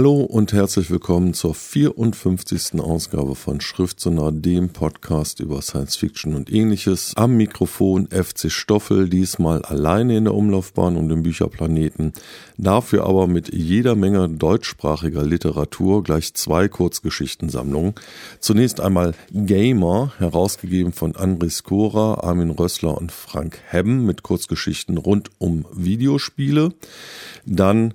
Hallo und herzlich willkommen zur 54. Ausgabe von Schriftsonar, dem Podcast über Science Fiction und ähnliches. Am Mikrofon FC Stoffel, diesmal alleine in der Umlaufbahn und im Bücherplaneten. Dafür aber mit jeder Menge deutschsprachiger Literatur, gleich zwei Kurzgeschichtensammlungen. Zunächst einmal Gamer, herausgegeben von André Skora, Armin Rössler und Frank Hebben mit Kurzgeschichten rund um Videospiele. Dann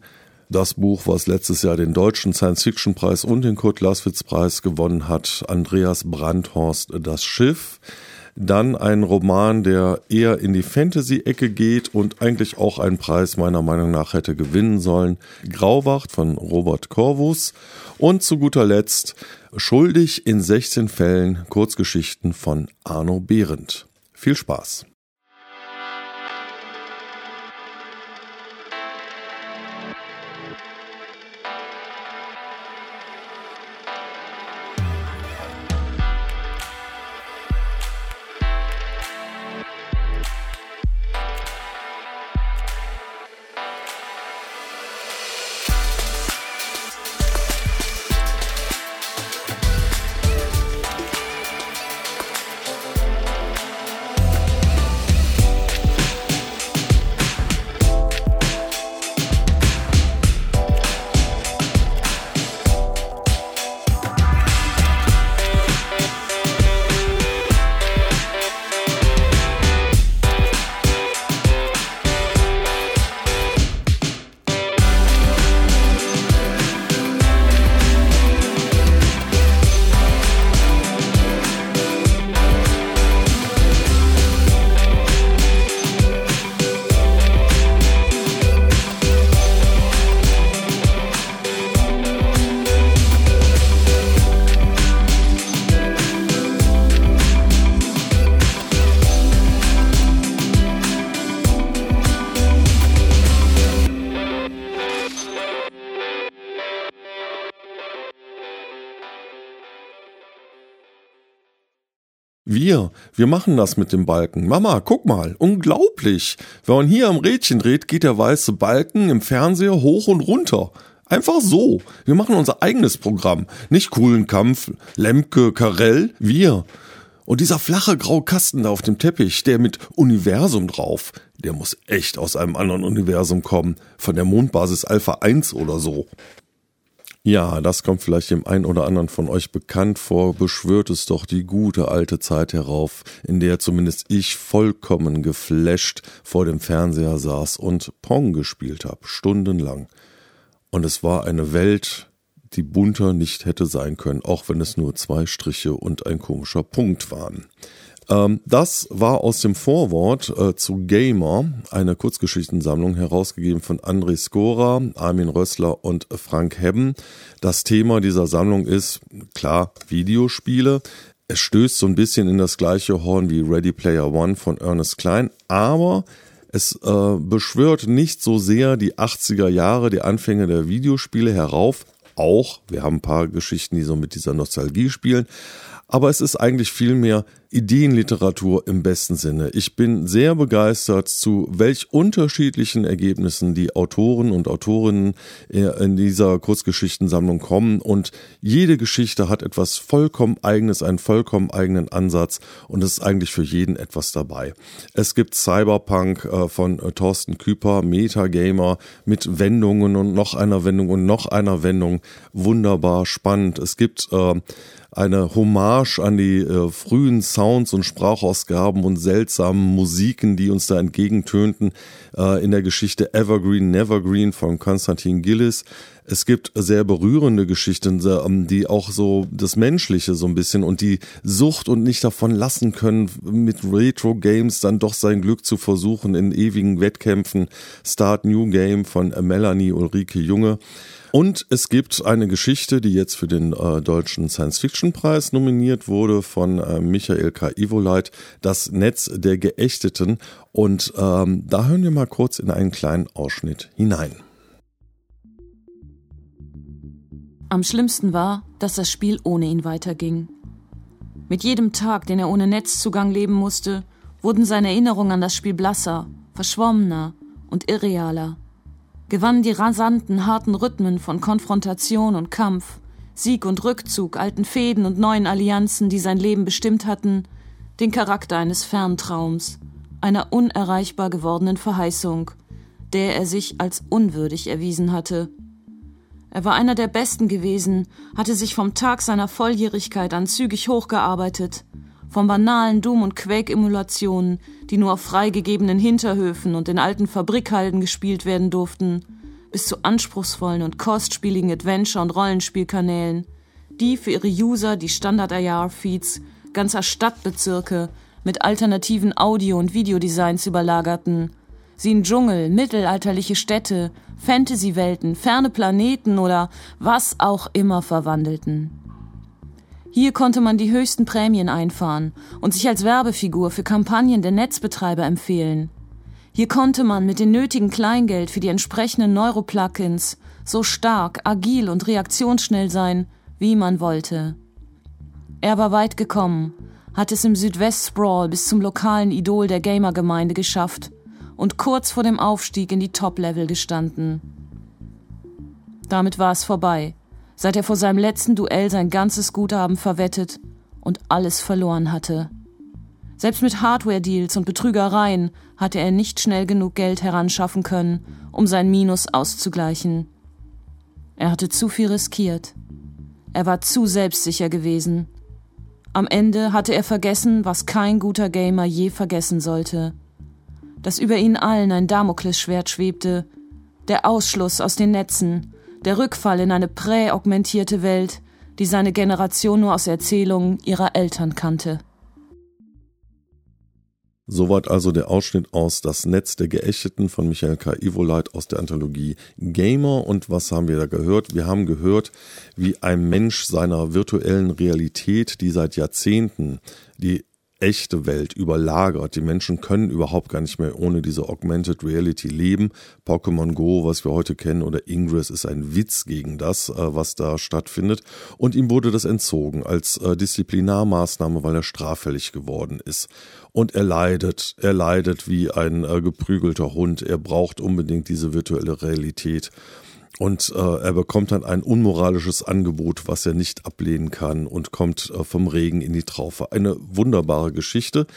das Buch, was letztes Jahr den deutschen Science-Fiction-Preis und den Kurt-Laswitz-Preis gewonnen hat, Andreas Brandhorst, Das Schiff. Dann ein Roman, der eher in die Fantasy-Ecke geht und eigentlich auch einen Preis meiner Meinung nach hätte gewinnen sollen. Grauwacht von Robert Corvus. Und zu guter Letzt Schuldig in 16 Fällen Kurzgeschichten von Arno Behrendt. Viel Spaß! Wir, wir machen das mit dem Balken. Mama, guck mal, unglaublich. Wenn man hier am Rädchen dreht, geht der weiße Balken im Fernseher hoch und runter. Einfach so. Wir machen unser eigenes Programm. Nicht coolen Kampf, Lemke, Karell, wir. Und dieser flache graue Kasten da auf dem Teppich, der mit Universum drauf, der muss echt aus einem anderen Universum kommen. Von der Mondbasis Alpha 1 oder so. Ja, das kommt vielleicht dem einen oder anderen von euch bekannt vor, beschwört es doch die gute alte Zeit herauf, in der zumindest ich vollkommen geflasht vor dem Fernseher saß und Pong gespielt habe, stundenlang. Und es war eine Welt, die bunter nicht hätte sein können, auch wenn es nur zwei Striche und ein komischer Punkt waren. Ähm, das war aus dem Vorwort äh, zu Gamer, eine Kurzgeschichtensammlung, herausgegeben von André Skora, Armin Rössler und Frank Hebben. Das Thema dieser Sammlung ist, klar, Videospiele. Es stößt so ein bisschen in das gleiche Horn wie Ready Player One von Ernest Klein, aber es äh, beschwört nicht so sehr die 80er Jahre, die Anfänge der Videospiele herauf. Auch, wir haben ein paar Geschichten, die so mit dieser Nostalgie spielen, aber es ist eigentlich vielmehr Ideenliteratur im besten Sinne. Ich bin sehr begeistert, zu welch unterschiedlichen Ergebnissen die Autoren und Autorinnen äh, in dieser Kurzgeschichtensammlung kommen und jede Geschichte hat etwas vollkommen eigenes, einen vollkommen eigenen Ansatz und es ist eigentlich für jeden etwas dabei. Es gibt Cyberpunk äh, von äh, Thorsten Küper, Metagamer mit Wendungen und noch einer Wendung und noch einer Wendung. Wunderbar spannend. Es gibt eine Hommage an die frühen Sounds und Sprachausgaben und seltsamen Musiken, die uns da entgegentönten äh, in der Geschichte Evergreen Nevergreen von Konstantin Gillis. Es gibt sehr berührende Geschichten, ähm, die auch so das Menschliche so ein bisschen und die Sucht und nicht davon lassen können, mit Retro-Games dann doch sein Glück zu versuchen in ewigen Wettkämpfen. Start New Game von Melanie Ulrike Junge. Und es gibt eine Geschichte, die jetzt für den äh, deutschen Science-Fiction-Preis nominiert wurde von äh, Michael K. Ivoleit, das Netz der Geächteten. Und ähm, da hören wir mal kurz in einen kleinen Ausschnitt hinein. Am schlimmsten war, dass das Spiel ohne ihn weiterging. Mit jedem Tag, den er ohne Netzzugang leben musste, wurden seine Erinnerungen an das Spiel blasser, verschwommener und irrealer. Gewann die rasanten, harten Rhythmen von Konfrontation und Kampf, Sieg und Rückzug, alten Fäden und neuen Allianzen, die sein Leben bestimmt hatten, den Charakter eines Ferntraums, einer unerreichbar gewordenen Verheißung, der er sich als unwürdig erwiesen hatte. Er war einer der Besten gewesen, hatte sich vom Tag seiner Volljährigkeit an zügig hochgearbeitet, von banalen Doom- und Quake-Emulationen, die nur auf freigegebenen Hinterhöfen und in alten Fabrikhalden gespielt werden durften, bis zu anspruchsvollen und kostspieligen Adventure- und Rollenspielkanälen, die für ihre User die Standard-IR-Feeds ganzer Stadtbezirke mit alternativen Audio- und Videodesigns überlagerten, sie in Dschungel, mittelalterliche Städte, Fantasy-Welten, ferne Planeten oder was auch immer verwandelten. Hier konnte man die höchsten Prämien einfahren und sich als Werbefigur für Kampagnen der Netzbetreiber empfehlen. Hier konnte man mit dem nötigen Kleingeld für die entsprechenden Neuroplugins so stark, agil und reaktionsschnell sein, wie man wollte. Er war weit gekommen, hat es im Südwest-Sprawl bis zum lokalen Idol der Gamergemeinde geschafft und kurz vor dem Aufstieg in die Top-Level gestanden. Damit war es vorbei seit er vor seinem letzten Duell sein ganzes Guthaben verwettet und alles verloren hatte. Selbst mit Hardware-Deals und Betrügereien hatte er nicht schnell genug Geld heranschaffen können, um sein Minus auszugleichen. Er hatte zu viel riskiert. Er war zu selbstsicher gewesen. Am Ende hatte er vergessen, was kein guter Gamer je vergessen sollte. Dass über ihnen allen ein Damoklesschwert schwebte, der Ausschluss aus den Netzen, der Rückfall in eine präaugmentierte Welt, die seine Generation nur aus Erzählungen ihrer Eltern kannte. Soweit also der Ausschnitt aus Das Netz der Geächteten von Michael K. Ivoleit aus der Anthologie Gamer. Und was haben wir da gehört? Wir haben gehört, wie ein Mensch seiner virtuellen Realität, die seit Jahrzehnten die echte Welt überlagert. Die Menschen können überhaupt gar nicht mehr ohne diese Augmented Reality leben. Pokémon Go, was wir heute kennen, oder Ingress ist ein Witz gegen das, äh, was da stattfindet. Und ihm wurde das entzogen als äh, Disziplinarmaßnahme, weil er straffällig geworden ist. Und er leidet, er leidet wie ein äh, geprügelter Hund. Er braucht unbedingt diese virtuelle Realität. Und äh, er bekommt dann ein unmoralisches Angebot, was er nicht ablehnen kann und kommt äh, vom Regen in die Traufe. Eine wunderbare Geschichte.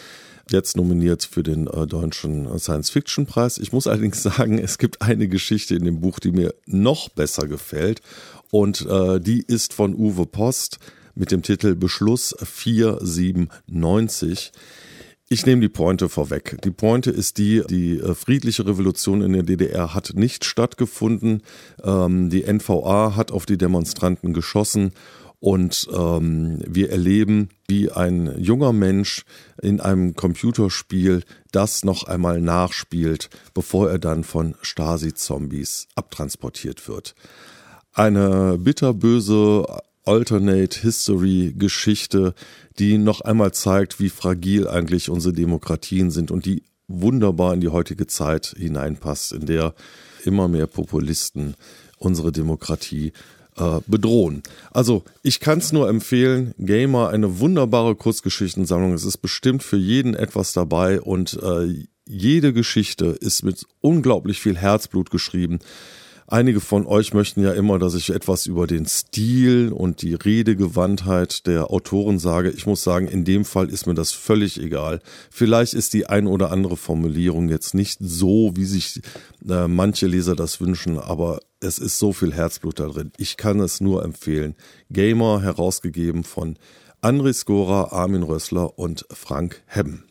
Jetzt nominiert für den äh, deutschen Science-Fiction-Preis. Ich muss allerdings sagen, es gibt eine Geschichte in dem Buch, die mir noch besser gefällt. Und äh, die ist von Uwe Post mit dem Titel Beschluss 497. Ich nehme die Pointe vorweg. Die Pointe ist die, die äh, friedliche Revolution in der DDR hat nicht stattgefunden. Ähm, die NVA hat auf die Demonstranten geschossen und ähm, wir erleben, wie ein junger Mensch in einem Computerspiel das noch einmal nachspielt, bevor er dann von Stasi-Zombies abtransportiert wird. Eine bitterböse Alternate History Geschichte, die noch einmal zeigt, wie fragil eigentlich unsere Demokratien sind und die wunderbar in die heutige Zeit hineinpasst, in der immer mehr Populisten unsere Demokratie äh, bedrohen. Also ich kann es nur empfehlen, Gamer, eine wunderbare Kurzgeschichtensammlung. Es ist bestimmt für jeden etwas dabei und äh, jede Geschichte ist mit unglaublich viel Herzblut geschrieben. Einige von euch möchten ja immer, dass ich etwas über den Stil und die Redegewandtheit der Autoren sage. Ich muss sagen, in dem Fall ist mir das völlig egal. Vielleicht ist die ein oder andere Formulierung jetzt nicht so, wie sich äh, manche Leser das wünschen, aber es ist so viel Herzblut da drin. Ich kann es nur empfehlen. Gamer herausgegeben von André Skora, Armin Rössler und Frank Hebben.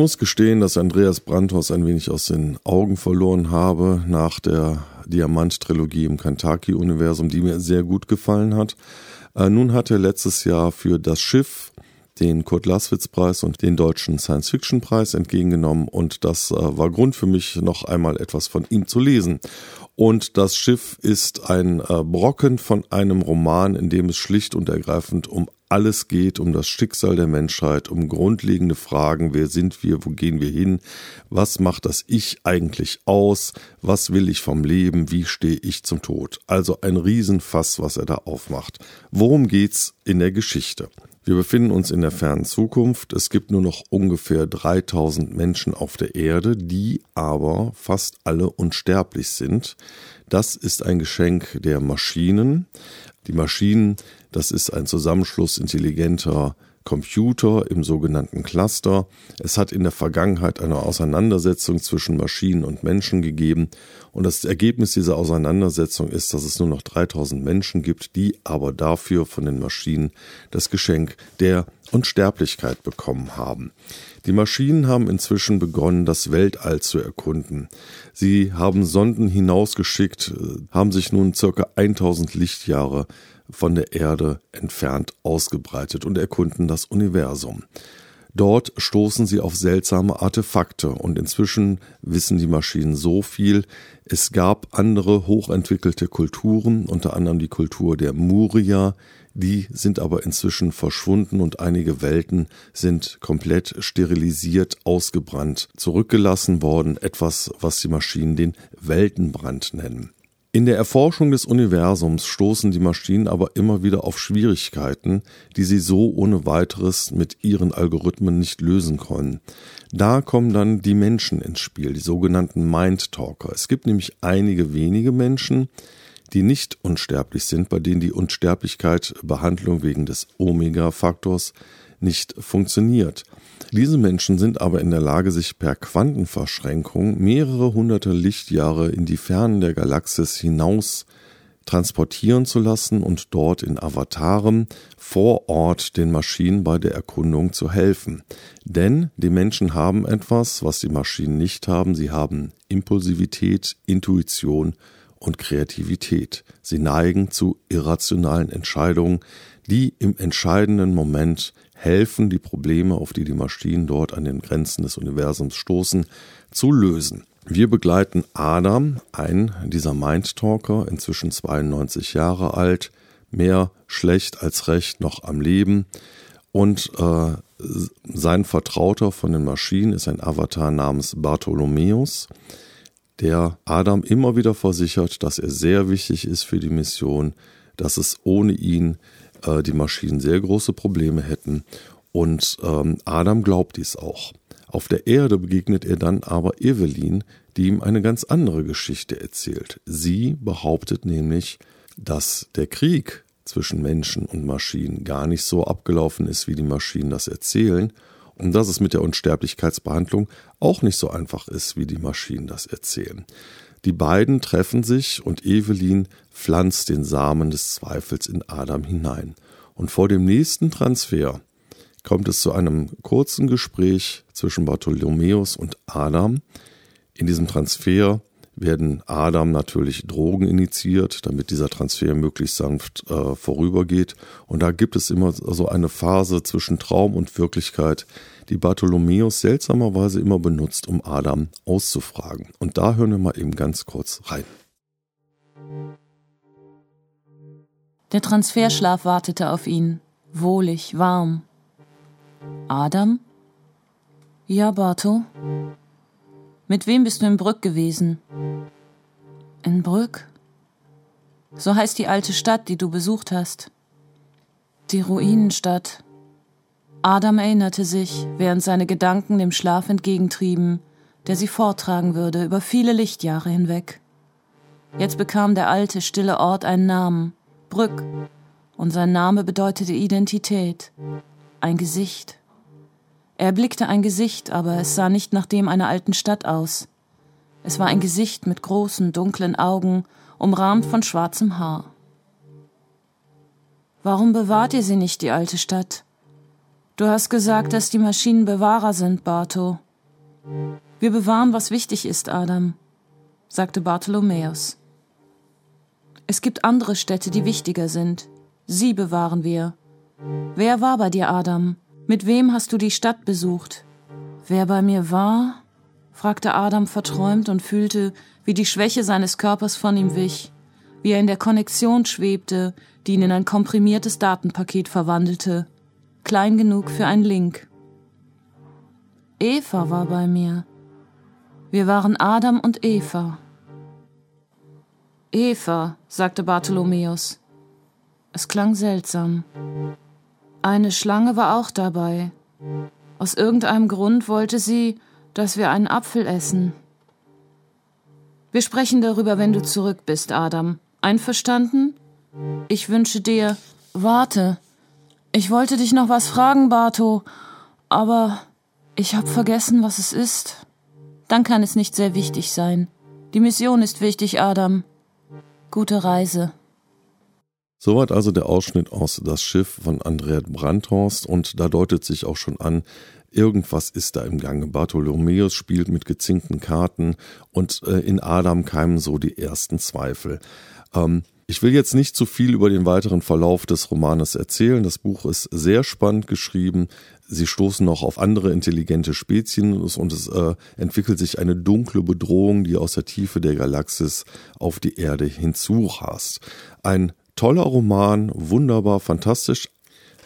Muss gestehen, dass Andreas Brandhaus ein wenig aus den Augen verloren habe nach der Diamant-Trilogie im Kantaki-Universum, die mir sehr gut gefallen hat. Äh, nun hat er letztes Jahr für das Schiff den Kurt Laswitz-Preis und den Deutschen Science-Fiction-Preis entgegengenommen und das äh, war Grund für mich, noch einmal etwas von ihm zu lesen. Und das Schiff ist ein äh, Brocken von einem Roman, in dem es schlicht und ergreifend um alles geht, um das Schicksal der Menschheit, um grundlegende Fragen, wer sind wir, wo gehen wir hin, was macht das Ich eigentlich aus, was will ich vom Leben, wie stehe ich zum Tod. Also ein Riesenfass, was er da aufmacht. Worum geht's in der Geschichte? Wir befinden uns in der fernen Zukunft. Es gibt nur noch ungefähr 3000 Menschen auf der Erde, die aber fast alle unsterblich sind. Das ist ein Geschenk der Maschinen. Die Maschinen, das ist ein Zusammenschluss intelligenter Computer im sogenannten Cluster. Es hat in der Vergangenheit eine Auseinandersetzung zwischen Maschinen und Menschen gegeben und das Ergebnis dieser Auseinandersetzung ist, dass es nur noch 3000 Menschen gibt, die aber dafür von den Maschinen das Geschenk der Unsterblichkeit bekommen haben. Die Maschinen haben inzwischen begonnen, das Weltall zu erkunden. Sie haben Sonden hinausgeschickt, äh, haben sich nun circa 1000 Lichtjahre von der Erde entfernt ausgebreitet und erkunden das Universum. Dort stoßen sie auf seltsame Artefakte und inzwischen wissen die Maschinen so viel. Es gab andere hochentwickelte Kulturen, unter anderem die Kultur der Murier, die sind aber inzwischen verschwunden und einige Welten sind komplett sterilisiert, ausgebrannt, zurückgelassen worden, etwas, was die Maschinen den Weltenbrand nennen. In der Erforschung des Universums stoßen die Maschinen aber immer wieder auf Schwierigkeiten, die sie so ohne weiteres mit ihren Algorithmen nicht lösen können. Da kommen dann die Menschen ins Spiel, die sogenannten Mind Talker. Es gibt nämlich einige wenige Menschen, die nicht unsterblich sind, bei denen die Unsterblichkeit Behandlung wegen des Omega-Faktors nicht funktioniert. Diese Menschen sind aber in der Lage, sich per Quantenverschränkung mehrere hunderte Lichtjahre in die Fernen der Galaxis hinaus transportieren zu lassen und dort in Avataren vor Ort den Maschinen bei der Erkundung zu helfen. Denn die Menschen haben etwas, was die Maschinen nicht haben. Sie haben Impulsivität, Intuition und Kreativität. Sie neigen zu irrationalen Entscheidungen, die im entscheidenden Moment helfen, die Probleme, auf die die Maschinen dort an den Grenzen des Universums stoßen, zu lösen. Wir begleiten Adam, ein dieser Mindtalker, inzwischen 92 Jahre alt, mehr schlecht als recht noch am Leben. Und äh, sein Vertrauter von den Maschinen ist ein Avatar namens Bartholomäus, der Adam immer wieder versichert, dass er sehr wichtig ist für die Mission, dass es ohne ihn äh, die Maschinen sehr große Probleme hätten. Und ähm, Adam glaubt dies auch. Auf der Erde begegnet er dann aber Evelyn, die ihm eine ganz andere Geschichte erzählt. Sie behauptet nämlich, dass der Krieg zwischen Menschen und Maschinen gar nicht so abgelaufen ist, wie die Maschinen das erzählen, dass es mit der Unsterblichkeitsbehandlung auch nicht so einfach ist, wie die Maschinen das erzählen. Die beiden treffen sich und Evelyn pflanzt den Samen des Zweifels in Adam hinein. Und vor dem nächsten Transfer kommt es zu einem kurzen Gespräch zwischen Bartholomäus und Adam. In diesem Transfer werden Adam natürlich Drogen initiiert, damit dieser Transfer möglichst sanft äh, vorübergeht. Und da gibt es immer so eine Phase zwischen Traum und Wirklichkeit, die Bartholomäus seltsamerweise immer benutzt, um Adam auszufragen. Und da hören wir mal eben ganz kurz rein. Der Transferschlaf wartete auf ihn, wohlig, warm. Adam? Ja, Barto. Mit wem bist du in Brück gewesen? In Brück? So heißt die alte Stadt, die du besucht hast. Die Ruinenstadt. Adam erinnerte sich, während seine Gedanken dem Schlaf entgegentrieben, der sie vortragen würde über viele Lichtjahre hinweg. Jetzt bekam der alte, stille Ort einen Namen, Brück, und sein Name bedeutete Identität, ein Gesicht. Er erblickte ein Gesicht, aber es sah nicht nach dem einer alten Stadt aus. Es war ein Gesicht mit großen, dunklen Augen, umrahmt von schwarzem Haar. Warum bewahrt ihr sie nicht, die alte Stadt? Du hast gesagt, dass die Maschinen Bewahrer sind, Barto. Wir bewahren, was wichtig ist, Adam, sagte Bartholomäus. Es gibt andere Städte, die wichtiger sind. Sie bewahren wir. Wer war bei dir, Adam? Mit wem hast du die Stadt besucht? Wer bei mir war? fragte Adam verträumt und fühlte, wie die Schwäche seines Körpers von ihm wich, wie er in der Konnexion schwebte, die ihn in ein komprimiertes Datenpaket verwandelte, klein genug für ein Link. Eva war bei mir. Wir waren Adam und Eva. Eva, sagte Bartholomäus. Es klang seltsam. Eine Schlange war auch dabei. Aus irgendeinem Grund wollte sie, dass wir einen Apfel essen. Wir sprechen darüber, wenn du zurück bist, Adam. Einverstanden? Ich wünsche dir. Warte. Ich wollte dich noch was fragen, Barto, aber ich hab vergessen, was es ist. Dann kann es nicht sehr wichtig sein. Die Mission ist wichtig, Adam. Gute Reise. Soweit also der Ausschnitt aus Das Schiff von Andrea Brandhorst und da deutet sich auch schon an, Irgendwas ist da im Gange. Bartholomäus spielt mit gezinkten Karten und äh, in Adam keimen so die ersten Zweifel. Ähm, ich will jetzt nicht zu viel über den weiteren Verlauf des Romanes erzählen. Das Buch ist sehr spannend geschrieben. Sie stoßen noch auf andere intelligente Spezien und es äh, entwickelt sich eine dunkle Bedrohung, die aus der Tiefe der Galaxis auf die Erde hinzurast. Ein toller Roman, wunderbar, fantastisch,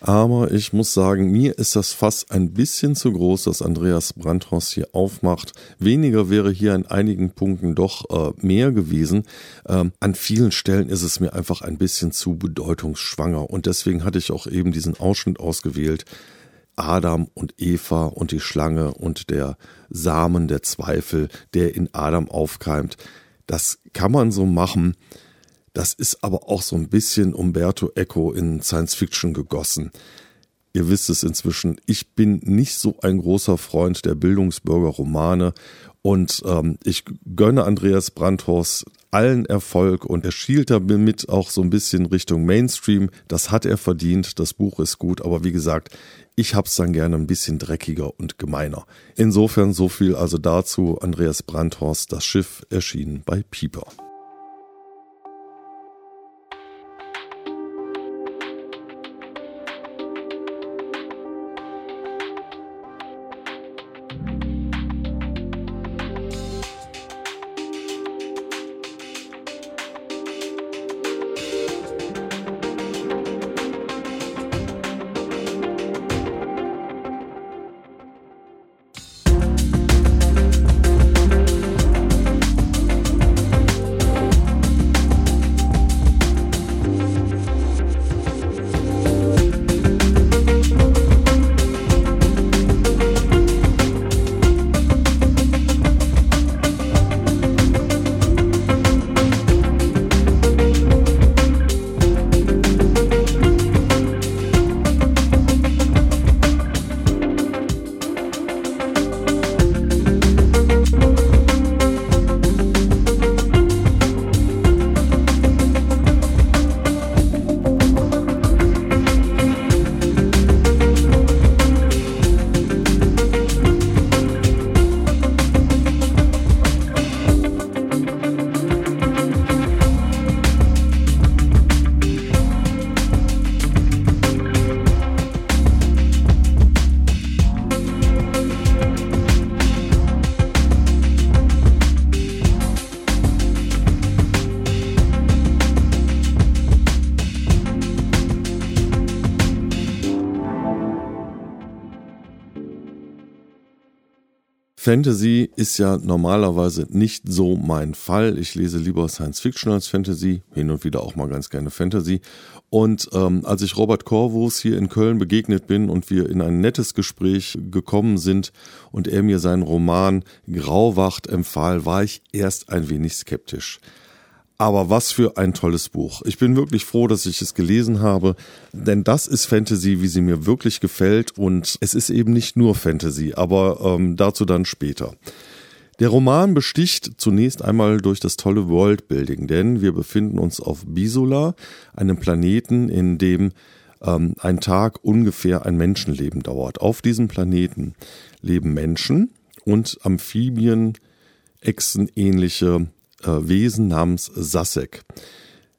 aber ich muss sagen, mir ist das Fass ein bisschen zu groß, das Andreas Brandhaus hier aufmacht. Weniger wäre hier an einigen Punkten doch äh, mehr gewesen. Ähm, an vielen Stellen ist es mir einfach ein bisschen zu bedeutungsschwanger. Und deswegen hatte ich auch eben diesen Ausschnitt ausgewählt. Adam und Eva und die Schlange und der Samen der Zweifel, der in Adam aufkeimt. Das kann man so machen. Das ist aber auch so ein bisschen Umberto Eco in Science Fiction gegossen. Ihr wisst es inzwischen, ich bin nicht so ein großer Freund der Bildungsbürger-Romane und ähm, ich gönne Andreas Brandhorst allen Erfolg und er schielt damit auch so ein bisschen Richtung Mainstream. Das hat er verdient, das Buch ist gut, aber wie gesagt, ich hab's dann gerne ein bisschen dreckiger und gemeiner. Insofern so viel also dazu. Andreas Brandhorst, das Schiff erschienen bei Pieper. Fantasy ist ja normalerweise nicht so mein Fall. Ich lese lieber Science Fiction als Fantasy, hin und wieder auch mal ganz gerne Fantasy. Und ähm, als ich Robert Corvus hier in Köln begegnet bin und wir in ein nettes Gespräch gekommen sind und er mir seinen Roman Grauwacht empfahl, war ich erst ein wenig skeptisch. Aber was für ein tolles Buch. Ich bin wirklich froh, dass ich es gelesen habe, denn das ist Fantasy, wie sie mir wirklich gefällt und es ist eben nicht nur Fantasy, aber ähm, dazu dann später. Der Roman besticht zunächst einmal durch das tolle Worldbuilding, denn wir befinden uns auf Bisola, einem Planeten, in dem ähm, ein Tag ungefähr ein Menschenleben dauert. Auf diesem Planeten leben Menschen und Amphibien, Echsenähnliche äh, Wesen namens Sasek.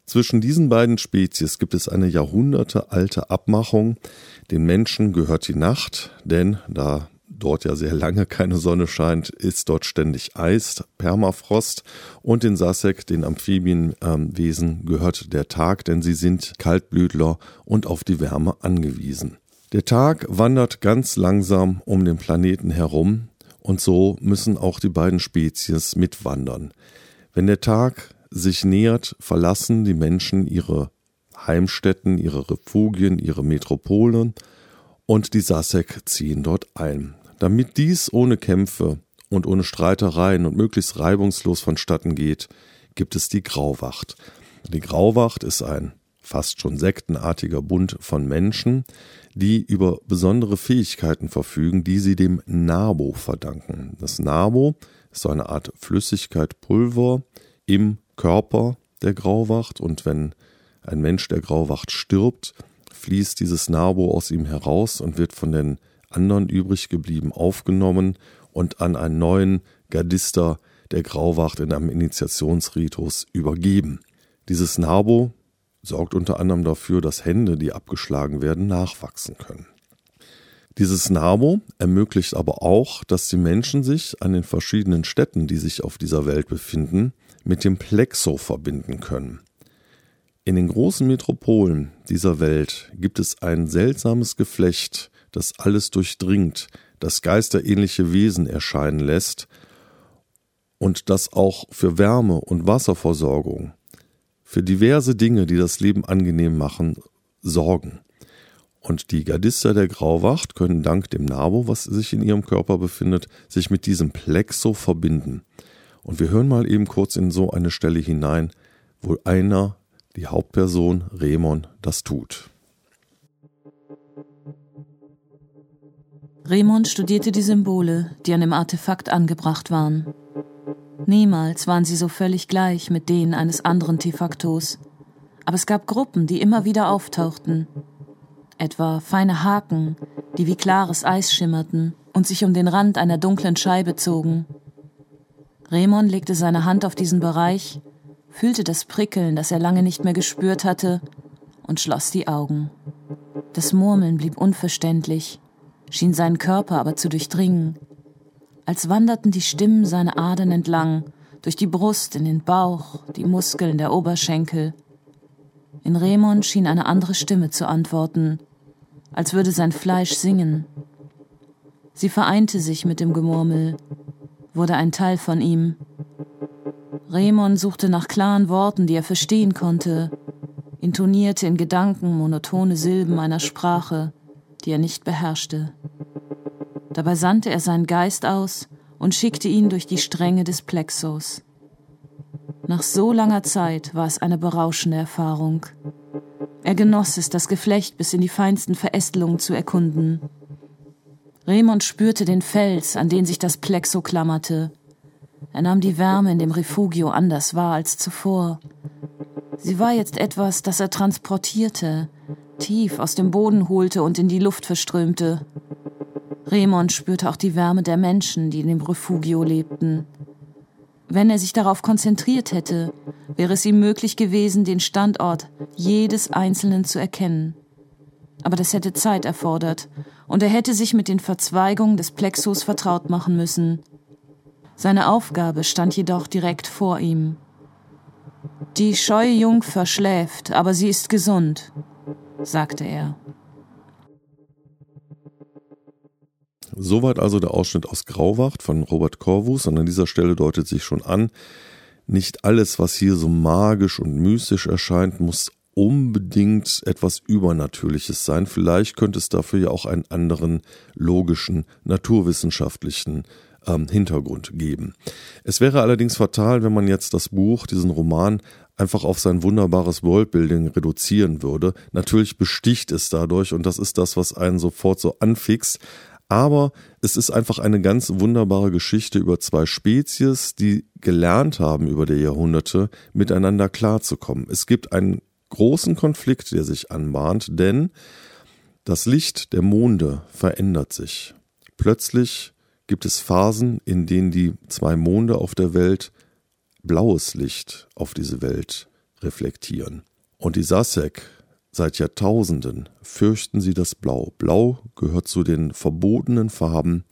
Zwischen diesen beiden Spezies gibt es eine jahrhundertealte Abmachung. Den Menschen gehört die Nacht, denn da dort ja sehr lange keine Sonne scheint, ist dort ständig Eis, Permafrost und den Sasek, den Amphibienwesen, gehört der Tag, denn sie sind Kaltblütler und auf die Wärme angewiesen. Der Tag wandert ganz langsam um den Planeten herum und so müssen auch die beiden Spezies mitwandern. Wenn der Tag sich nähert, verlassen die Menschen ihre Heimstätten, ihre Refugien, ihre Metropolen und die Sasek ziehen dort ein. Damit dies ohne Kämpfe und ohne Streitereien und möglichst reibungslos vonstatten geht, gibt es die Grauwacht. Die Grauwacht ist ein fast schon sektenartiger Bund von Menschen, die über besondere Fähigkeiten verfügen, die sie dem Nabo verdanken. Das Nabo so eine Art Flüssigkeit, Pulver im Körper der Grauwacht und wenn ein Mensch der Grauwacht stirbt, fließt dieses Nabo aus ihm heraus und wird von den anderen übrig geblieben aufgenommen und an einen neuen Gardister der Grauwacht in einem Initiationsritus übergeben. Dieses Nabo sorgt unter anderem dafür, dass Hände, die abgeschlagen werden, nachwachsen können. Dieses Nabo ermöglicht aber auch, dass die Menschen sich an den verschiedenen Städten, die sich auf dieser Welt befinden, mit dem Plexo verbinden können. In den großen Metropolen dieser Welt gibt es ein seltsames Geflecht das alles durchdringt, das geisterähnliche Wesen erscheinen lässt und das auch für Wärme und Wasserversorgung, für diverse Dinge, die das Leben angenehm machen, sorgen. Und die Gardister der Grauwacht können dank dem Nabo, was sich in ihrem Körper befindet, sich mit diesem Plexo verbinden. Und wir hören mal eben kurz in so eine Stelle hinein, wo einer, die Hauptperson Remon, das tut. Raymond studierte die Symbole, die an dem Artefakt angebracht waren. Niemals waren sie so völlig gleich mit denen eines anderen Tifaktos, aber es gab Gruppen, die immer wieder auftauchten. Etwa feine Haken, die wie klares Eis schimmerten und sich um den Rand einer dunklen Scheibe zogen. Raymond legte seine Hand auf diesen Bereich, fühlte das Prickeln, das er lange nicht mehr gespürt hatte, und schloss die Augen. Das Murmeln blieb unverständlich, schien seinen Körper aber zu durchdringen, als wanderten die Stimmen seine Adern entlang, durch die Brust, in den Bauch, die Muskeln der Oberschenkel. In Raymond schien eine andere Stimme zu antworten, als würde sein Fleisch singen. Sie vereinte sich mit dem Gemurmel, wurde ein Teil von ihm. Raymond suchte nach klaren Worten, die er verstehen konnte, intonierte in Gedanken monotone Silben einer Sprache, die er nicht beherrschte. Dabei sandte er seinen Geist aus und schickte ihn durch die Stränge des Plexus. Nach so langer Zeit war es eine berauschende Erfahrung. Er genoss es, das Geflecht bis in die feinsten Verästelungen zu erkunden. Raymond spürte den Fels, an den sich das Plexo klammerte. Er nahm die Wärme in dem Refugio anders wahr als zuvor. Sie war jetzt etwas, das er transportierte, tief aus dem Boden holte und in die Luft verströmte. Raymond spürte auch die Wärme der Menschen, die in dem Refugio lebten. Wenn er sich darauf konzentriert hätte, wäre es ihm möglich gewesen, den Standort jedes Einzelnen zu erkennen. Aber das hätte Zeit erfordert, und er hätte sich mit den Verzweigungen des Plexus vertraut machen müssen. Seine Aufgabe stand jedoch direkt vor ihm. Die scheue Jungfer schläft, aber sie ist gesund, sagte er. Soweit also der Ausschnitt aus Grauwacht von Robert Corvus und an dieser Stelle deutet sich schon an, nicht alles, was hier so magisch und mystisch erscheint, muss unbedingt etwas Übernatürliches sein. Vielleicht könnte es dafür ja auch einen anderen logischen, naturwissenschaftlichen ähm, Hintergrund geben. Es wäre allerdings fatal, wenn man jetzt das Buch, diesen Roman, einfach auf sein wunderbares Worldbuilding reduzieren würde. Natürlich besticht es dadurch und das ist das, was einen sofort so anfixt. Aber es ist einfach eine ganz wunderbare Geschichte über zwei Spezies, die gelernt haben über die Jahrhunderte miteinander klarzukommen. Es gibt einen großen Konflikt, der sich anbahnt, denn das Licht der Monde verändert sich. Plötzlich gibt es Phasen, in denen die zwei Monde auf der Welt blaues Licht auf diese Welt reflektieren. Und die Sasek, seit Jahrtausenden fürchten sie das Blau. Blau gehört zu den verbotenen Farben.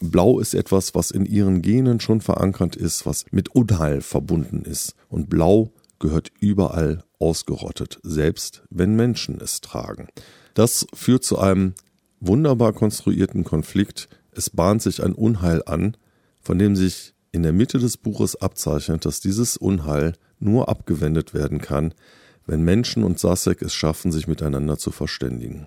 Blau ist etwas, was in ihren Genen schon verankert ist, was mit Unheil verbunden ist. Und Blau gehört überall ausgerottet, selbst wenn Menschen es tragen. Das führt zu einem wunderbar konstruierten Konflikt. Es bahnt sich ein Unheil an, von dem sich in der Mitte des Buches abzeichnet, dass dieses Unheil nur abgewendet werden kann, wenn Menschen und Sasek es schaffen, sich miteinander zu verständigen.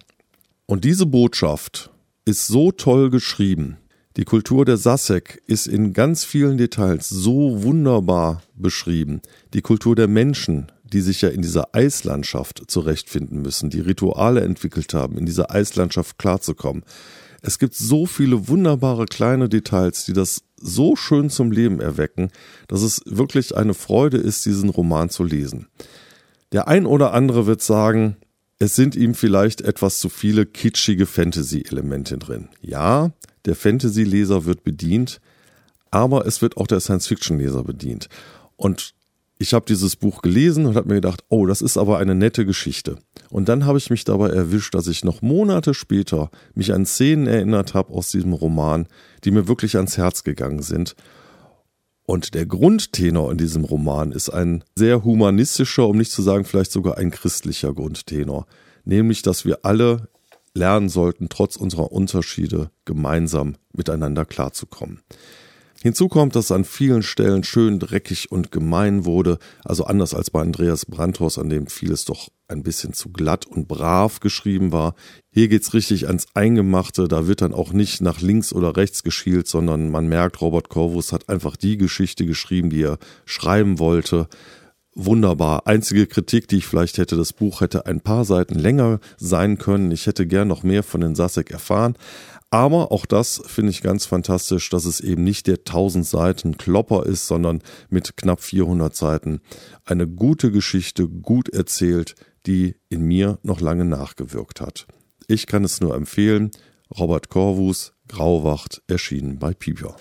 Und diese Botschaft ist so toll geschrieben. Die Kultur der Sasek ist in ganz vielen Details so wunderbar beschrieben. Die Kultur der Menschen, die sich ja in dieser Eislandschaft zurechtfinden müssen, die Rituale entwickelt haben, in dieser Eislandschaft klarzukommen. Es gibt so viele wunderbare kleine Details, die das so schön zum Leben erwecken, dass es wirklich eine Freude ist, diesen Roman zu lesen. Der ein oder andere wird sagen, es sind ihm vielleicht etwas zu viele kitschige Fantasy-Elemente drin. Ja, der Fantasy-Leser wird bedient, aber es wird auch der Science-Fiction-Leser bedient. Und ich habe dieses Buch gelesen und habe mir gedacht, oh, das ist aber eine nette Geschichte. Und dann habe ich mich dabei erwischt, dass ich noch Monate später mich an Szenen erinnert habe aus diesem Roman, die mir wirklich ans Herz gegangen sind. Und der Grundtenor in diesem Roman ist ein sehr humanistischer, um nicht zu sagen vielleicht sogar ein christlicher Grundtenor. Nämlich, dass wir alle lernen sollten, trotz unserer Unterschiede gemeinsam miteinander klarzukommen. Hinzu kommt, dass es an vielen Stellen schön dreckig und gemein wurde, also anders als bei Andreas Brandhaus, an dem vieles doch ein bisschen zu glatt und brav geschrieben war. Hier geht's richtig ans Eingemachte, da wird dann auch nicht nach links oder rechts geschielt, sondern man merkt, Robert Corvus hat einfach die Geschichte geschrieben, die er schreiben wollte. Wunderbar. Einzige Kritik, die ich vielleicht hätte, das Buch hätte ein paar Seiten länger sein können. Ich hätte gern noch mehr von den Sasek erfahren. Aber auch das finde ich ganz fantastisch, dass es eben nicht der 1000 Seiten Klopper ist, sondern mit knapp 400 Seiten eine gute Geschichte, gut erzählt, die in mir noch lange nachgewirkt hat. Ich kann es nur empfehlen. Robert Corvus, Grauwacht, erschienen bei Pieper.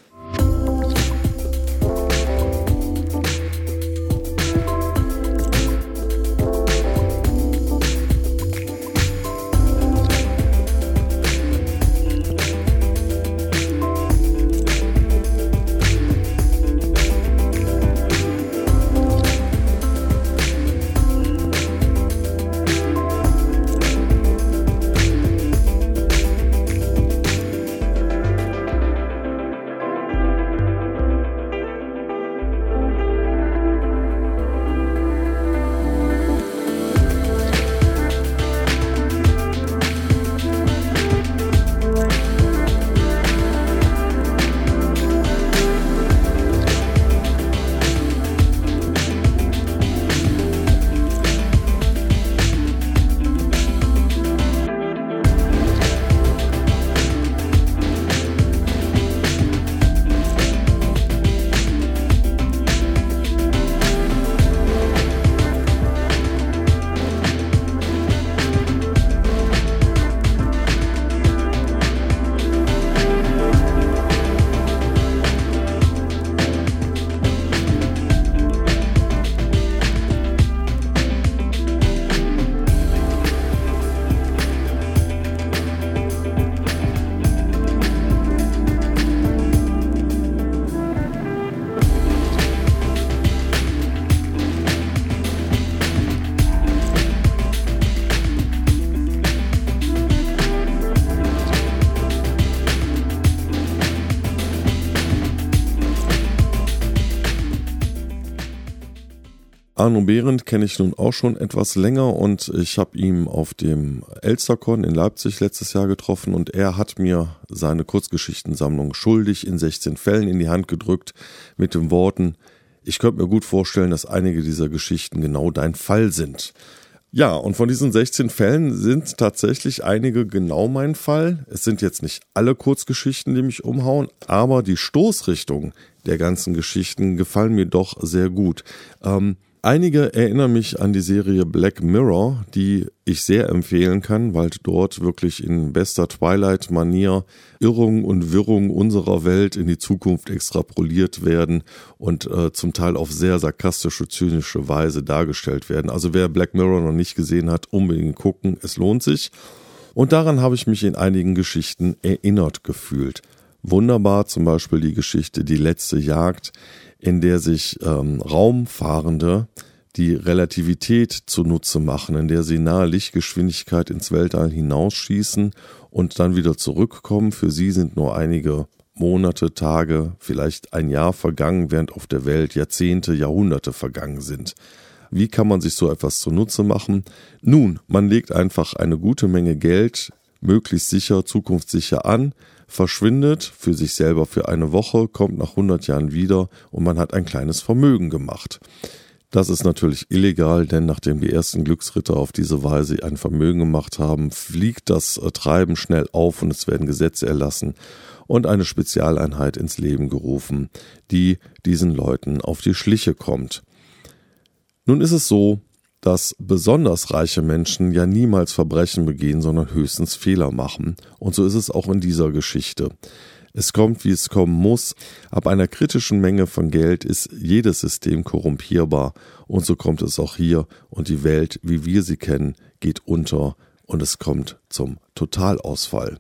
Arno Behrendt kenne ich nun auch schon etwas länger und ich habe ihn auf dem Elstercon in Leipzig letztes Jahr getroffen und er hat mir seine Kurzgeschichtensammlung Schuldig in 16 Fällen in die Hand gedrückt mit den Worten, ich könnte mir gut vorstellen, dass einige dieser Geschichten genau dein Fall sind. Ja, und von diesen 16 Fällen sind tatsächlich einige genau mein Fall. Es sind jetzt nicht alle Kurzgeschichten, die mich umhauen, aber die Stoßrichtung der ganzen Geschichten gefallen mir doch sehr gut. Ähm, Einige erinnern mich an die Serie Black Mirror, die ich sehr empfehlen kann, weil dort wirklich in bester Twilight-Manier Irrungen und Wirrungen unserer Welt in die Zukunft extrapoliert werden und äh, zum Teil auf sehr sarkastische, zynische Weise dargestellt werden. Also wer Black Mirror noch nicht gesehen hat, unbedingt gucken, es lohnt sich. Und daran habe ich mich in einigen Geschichten erinnert gefühlt. Wunderbar zum Beispiel die Geschichte Die letzte Jagd, in der sich ähm, Raumfahrende die Relativität zunutze machen, in der sie nahe Lichtgeschwindigkeit ins Weltall hinausschießen und dann wieder zurückkommen. Für sie sind nur einige Monate, Tage, vielleicht ein Jahr vergangen, während auf der Welt Jahrzehnte, Jahrhunderte vergangen sind. Wie kann man sich so etwas zunutze machen? Nun, man legt einfach eine gute Menge Geld möglichst sicher, zukunftssicher an, verschwindet für sich selber für eine Woche, kommt nach 100 Jahren wieder und man hat ein kleines Vermögen gemacht. Das ist natürlich illegal, denn nachdem die ersten Glücksritter auf diese Weise ein Vermögen gemacht haben, fliegt das Treiben schnell auf und es werden Gesetze erlassen und eine Spezialeinheit ins Leben gerufen, die diesen Leuten auf die Schliche kommt. Nun ist es so, dass besonders reiche Menschen ja niemals Verbrechen begehen, sondern höchstens Fehler machen. Und so ist es auch in dieser Geschichte. Es kommt, wie es kommen muss. Ab einer kritischen Menge von Geld ist jedes System korrumpierbar. Und so kommt es auch hier. Und die Welt, wie wir sie kennen, geht unter und es kommt zum Totalausfall.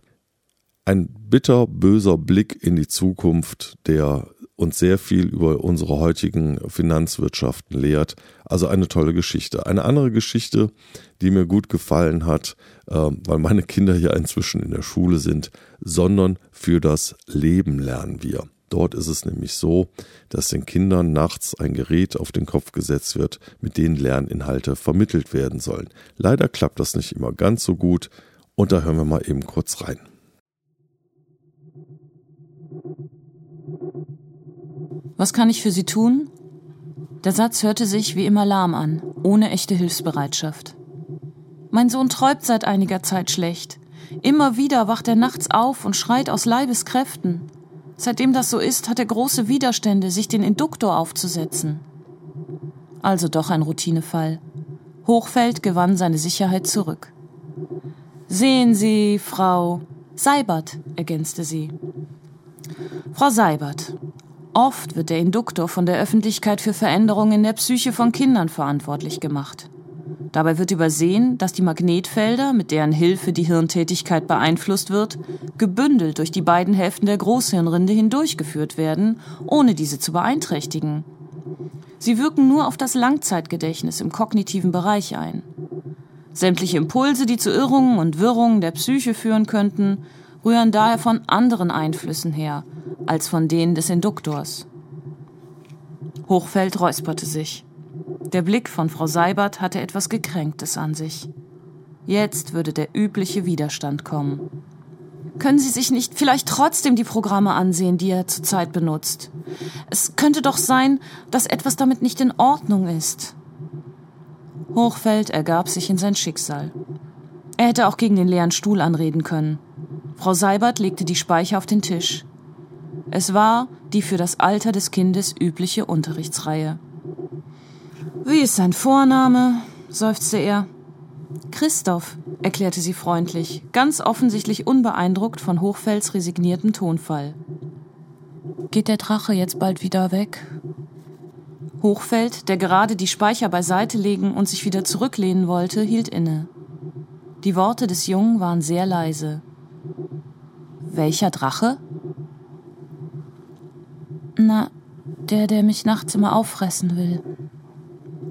Ein bitter böser Blick in die Zukunft, der uns sehr viel über unsere heutigen Finanzwirtschaften lehrt. Also eine tolle Geschichte. Eine andere Geschichte, die mir gut gefallen hat, äh, weil meine Kinder ja inzwischen in der Schule sind, sondern für das Leben lernen wir. Dort ist es nämlich so, dass den Kindern nachts ein Gerät auf den Kopf gesetzt wird, mit denen Lerninhalte vermittelt werden sollen. Leider klappt das nicht immer ganz so gut und da hören wir mal eben kurz rein. Was kann ich für Sie tun? Der Satz hörte sich wie immer lahm an, ohne echte Hilfsbereitschaft. Mein Sohn träumt seit einiger Zeit schlecht. Immer wieder wacht er nachts auf und schreit aus Leibeskräften. Seitdem das so ist, hat er große Widerstände, sich den Induktor aufzusetzen. Also doch ein Routinefall. Hochfeld gewann seine Sicherheit zurück. Sehen Sie, Frau Seibert, ergänzte sie. Frau Seibert, Oft wird der Induktor von der Öffentlichkeit für Veränderungen in der Psyche von Kindern verantwortlich gemacht. Dabei wird übersehen, dass die Magnetfelder, mit deren Hilfe die Hirntätigkeit beeinflusst wird, gebündelt durch die beiden Hälften der Großhirnrinde hindurchgeführt werden, ohne diese zu beeinträchtigen. Sie wirken nur auf das Langzeitgedächtnis im kognitiven Bereich ein. Sämtliche Impulse, die zu Irrungen und Wirrungen der Psyche führen könnten, rühren daher von anderen Einflüssen her als von denen des Induktors. Hochfeld räusperte sich. Der Blick von Frau Seibert hatte etwas Gekränktes an sich. Jetzt würde der übliche Widerstand kommen. Können Sie sich nicht vielleicht trotzdem die Programme ansehen, die er zurzeit benutzt? Es könnte doch sein, dass etwas damit nicht in Ordnung ist. Hochfeld ergab sich in sein Schicksal. Er hätte auch gegen den leeren Stuhl anreden können. Frau Seibert legte die Speicher auf den Tisch. Es war die für das Alter des Kindes übliche Unterrichtsreihe. Wie ist sein Vorname? seufzte er. Christoph, erklärte sie freundlich, ganz offensichtlich unbeeindruckt von Hochfelds resigniertem Tonfall. Geht der Drache jetzt bald wieder weg? Hochfeld, der gerade die Speicher beiseite legen und sich wieder zurücklehnen wollte, hielt inne. Die Worte des Jungen waren sehr leise. Welcher Drache? Na, der, der mich nachts immer auffressen will.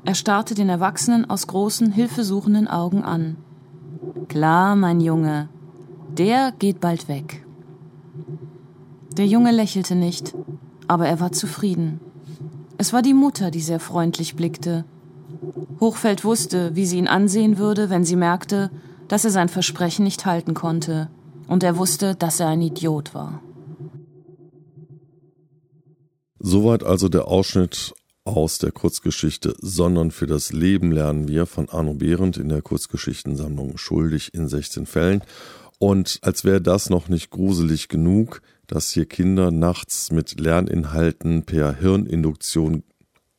Er starrte den Erwachsenen aus großen, hilfesuchenden Augen an. Klar, mein Junge, der geht bald weg. Der Junge lächelte nicht, aber er war zufrieden. Es war die Mutter, die sehr freundlich blickte. Hochfeld wusste, wie sie ihn ansehen würde, wenn sie merkte, dass er sein Versprechen nicht halten konnte und er wusste, dass er ein Idiot war. Soweit also der Ausschnitt aus der Kurzgeschichte Sondern für das Leben lernen wir von Arno Behrendt in der Kurzgeschichtensammlung Schuldig in 16 Fällen. Und als wäre das noch nicht gruselig genug, dass hier Kinder nachts mit Lerninhalten per Hirninduktion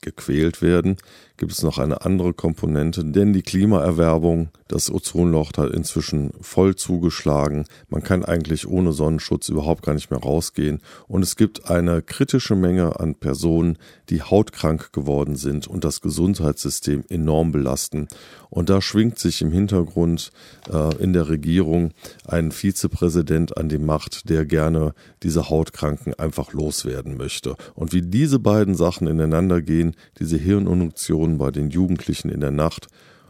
gequält werden, gibt es noch eine andere Komponente, denn die Klimaerwerbung, das Ozonloch hat inzwischen voll zugeschlagen. Man kann eigentlich ohne Sonnenschutz überhaupt gar nicht mehr rausgehen und es gibt eine kritische Menge an Personen, die hautkrank geworden sind und das Gesundheitssystem enorm belasten. Und da schwingt sich im Hintergrund äh, in der Regierung ein Vizepräsident an die Macht, der gerne diese Hautkranken einfach loswerden möchte. Und wie diese beiden Sachen ineinander gehen, diese Hirninjektionen bei den Jugendlichen in der Nacht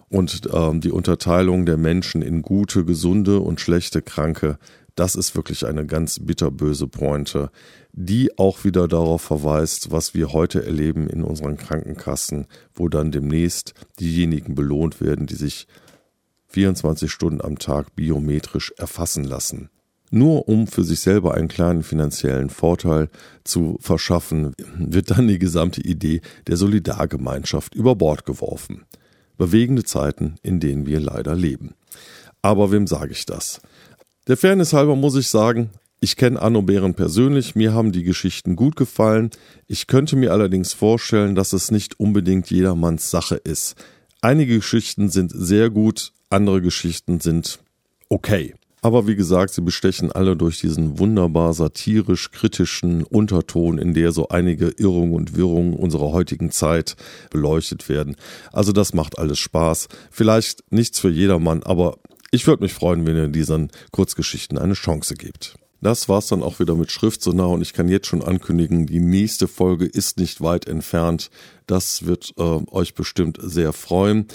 und ähm, die Unterteilung der Menschen in gute, gesunde und schlechte Kranke, das ist wirklich eine ganz bitterböse Pointe, die auch wieder darauf verweist, was wir heute erleben in unseren Krankenkassen, wo dann demnächst diejenigen belohnt werden, die sich 24 Stunden am Tag biometrisch erfassen lassen. Nur um für sich selber einen kleinen finanziellen Vorteil zu verschaffen, wird dann die gesamte Idee der Solidargemeinschaft über Bord geworfen. Bewegende Zeiten, in denen wir leider leben. Aber wem sage ich das? Der Fairness halber muss ich sagen, ich kenne Anno Bären persönlich, mir haben die Geschichten gut gefallen. Ich könnte mir allerdings vorstellen, dass es nicht unbedingt jedermanns Sache ist. Einige Geschichten sind sehr gut, andere Geschichten sind okay. Aber wie gesagt, sie bestechen alle durch diesen wunderbar satirisch kritischen Unterton, in der so einige Irrungen und Wirrungen unserer heutigen Zeit beleuchtet werden. Also das macht alles Spaß. Vielleicht nichts für jedermann, aber ich würde mich freuen, wenn ihr diesen Kurzgeschichten eine Chance gebt. Das war's dann auch wieder mit Schrift so nah und ich kann jetzt schon ankündigen, die nächste Folge ist nicht weit entfernt. Das wird äh, euch bestimmt sehr freuen.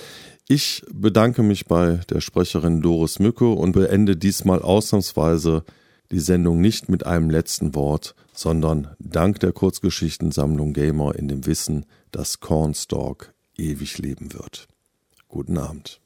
Ich bedanke mich bei der Sprecherin Doris Mücke und beende diesmal ausnahmsweise die Sendung nicht mit einem letzten Wort, sondern dank der Kurzgeschichtensammlung Gamer in dem Wissen, dass Cornstalk ewig leben wird. Guten Abend.